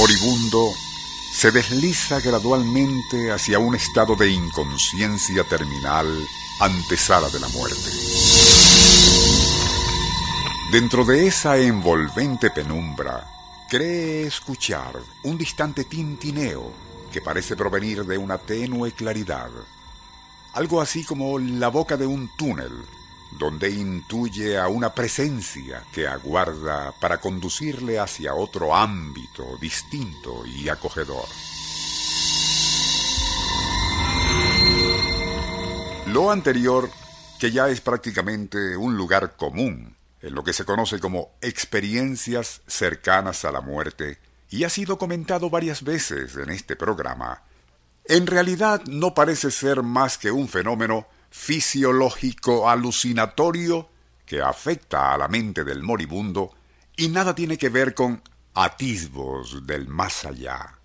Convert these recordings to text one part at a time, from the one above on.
Moribundo se desliza gradualmente hacia un estado de inconsciencia terminal antesala de la muerte. Dentro de esa envolvente penumbra, cree escuchar un distante tintineo que parece provenir de una tenue claridad, algo así como la boca de un túnel, donde intuye a una presencia que aguarda para conducirle hacia otro ámbito distinto y acogedor. Lo anterior, que ya es prácticamente un lugar común en lo que se conoce como experiencias cercanas a la muerte, y ha sido comentado varias veces en este programa, en realidad no parece ser más que un fenómeno fisiológico alucinatorio que afecta a la mente del moribundo y nada tiene que ver con atisbos del más allá.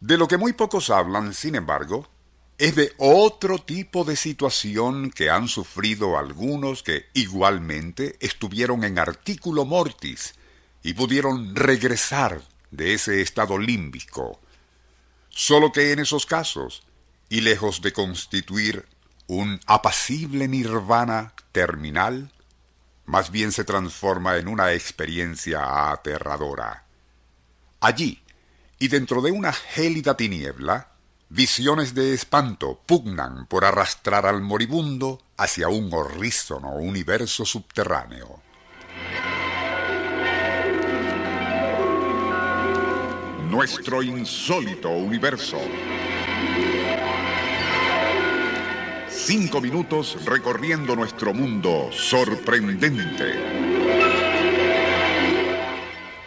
De lo que muy pocos hablan, sin embargo, es de otro tipo de situación que han sufrido algunos que igualmente estuvieron en artículo mortis y pudieron regresar de ese estado límbico. Solo que en esos casos, y lejos de constituir un apacible nirvana terminal, más bien se transforma en una experiencia aterradora. Allí, y dentro de una gélida tiniebla, visiones de espanto pugnan por arrastrar al moribundo hacia un horrísono universo subterráneo. Nuestro insólito universo. Cinco minutos recorriendo nuestro mundo sorprendente.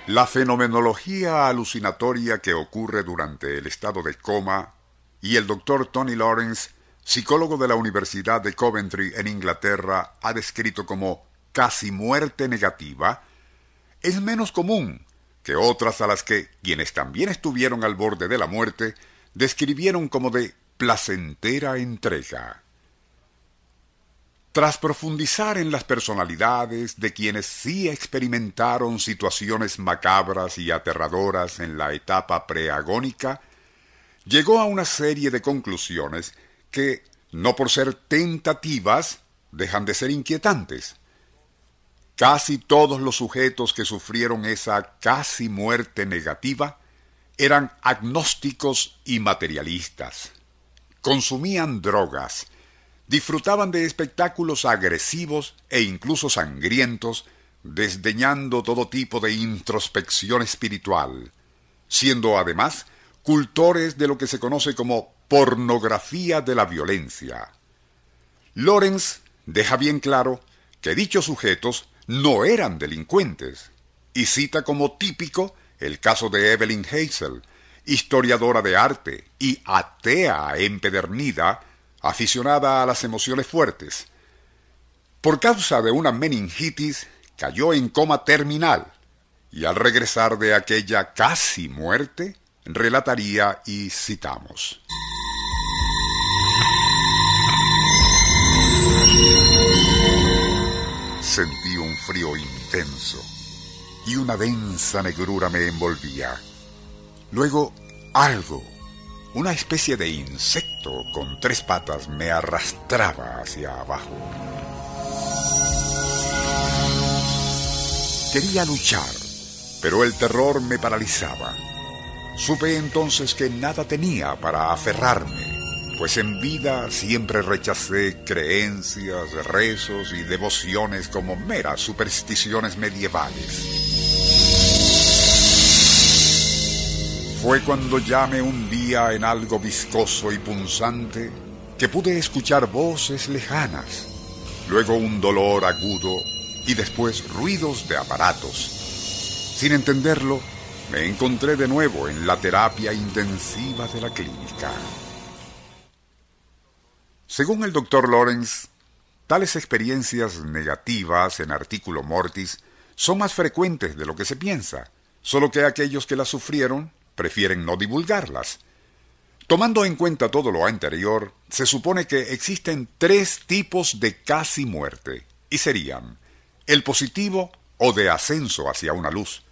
La fenomenología alucinatoria que ocurre durante el estado de coma y el doctor Tony Lawrence, psicólogo de la Universidad de Coventry en Inglaterra, ha descrito como casi muerte negativa, es menos común que otras a las que quienes también estuvieron al borde de la muerte describieron como de placentera entrega. Tras profundizar en las personalidades de quienes sí experimentaron situaciones macabras y aterradoras en la etapa preagónica, llegó a una serie de conclusiones que, no por ser tentativas, dejan de ser inquietantes. Casi todos los sujetos que sufrieron esa casi muerte negativa eran agnósticos y materialistas. Consumían drogas, disfrutaban de espectáculos agresivos e incluso sangrientos, desdeñando todo tipo de introspección espiritual, siendo además cultores de lo que se conoce como pornografía de la violencia. Lorenz deja bien claro que dichos sujetos no eran delincuentes, y cita como típico el caso de Evelyn Hazel, historiadora de arte y atea empedernida, aficionada a las emociones fuertes. Por causa de una meningitis, cayó en coma terminal, y al regresar de aquella casi muerte, relataría y citamos. Sentí un frío intenso y una densa negrura me envolvía. Luego algo, una especie de insecto con tres patas me arrastraba hacia abajo. Quería luchar, pero el terror me paralizaba. Supe entonces que nada tenía para aferrarme, pues en vida siempre rechacé creencias, rezos y devociones como meras supersticiones medievales. Fue cuando ya me hundía en algo viscoso y punzante que pude escuchar voces lejanas, luego un dolor agudo y después ruidos de aparatos. Sin entenderlo, me encontré de nuevo en la terapia intensiva de la clínica. Según el doctor Lawrence, tales experiencias negativas en artículo mortis son más frecuentes de lo que se piensa, solo que aquellos que las sufrieron prefieren no divulgarlas. Tomando en cuenta todo lo anterior, se supone que existen tres tipos de casi muerte, y serían el positivo o de ascenso hacia una luz,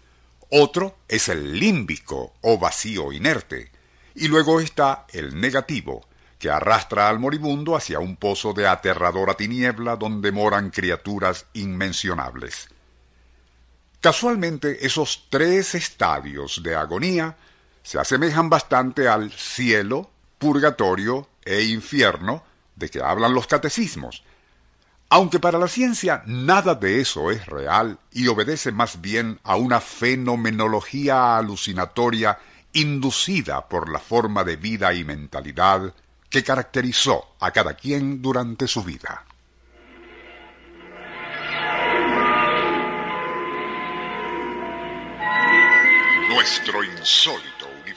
otro es el límbico o vacío inerte, y luego está el negativo, que arrastra al moribundo hacia un pozo de aterradora tiniebla donde moran criaturas inmencionables. Casualmente, esos tres estadios de agonía se asemejan bastante al cielo, purgatorio e infierno de que hablan los catecismos, aunque para la ciencia nada de eso es real y obedece más bien a una fenomenología alucinatoria inducida por la forma de vida y mentalidad que caracterizó a cada quien durante su vida. Nuestro insólito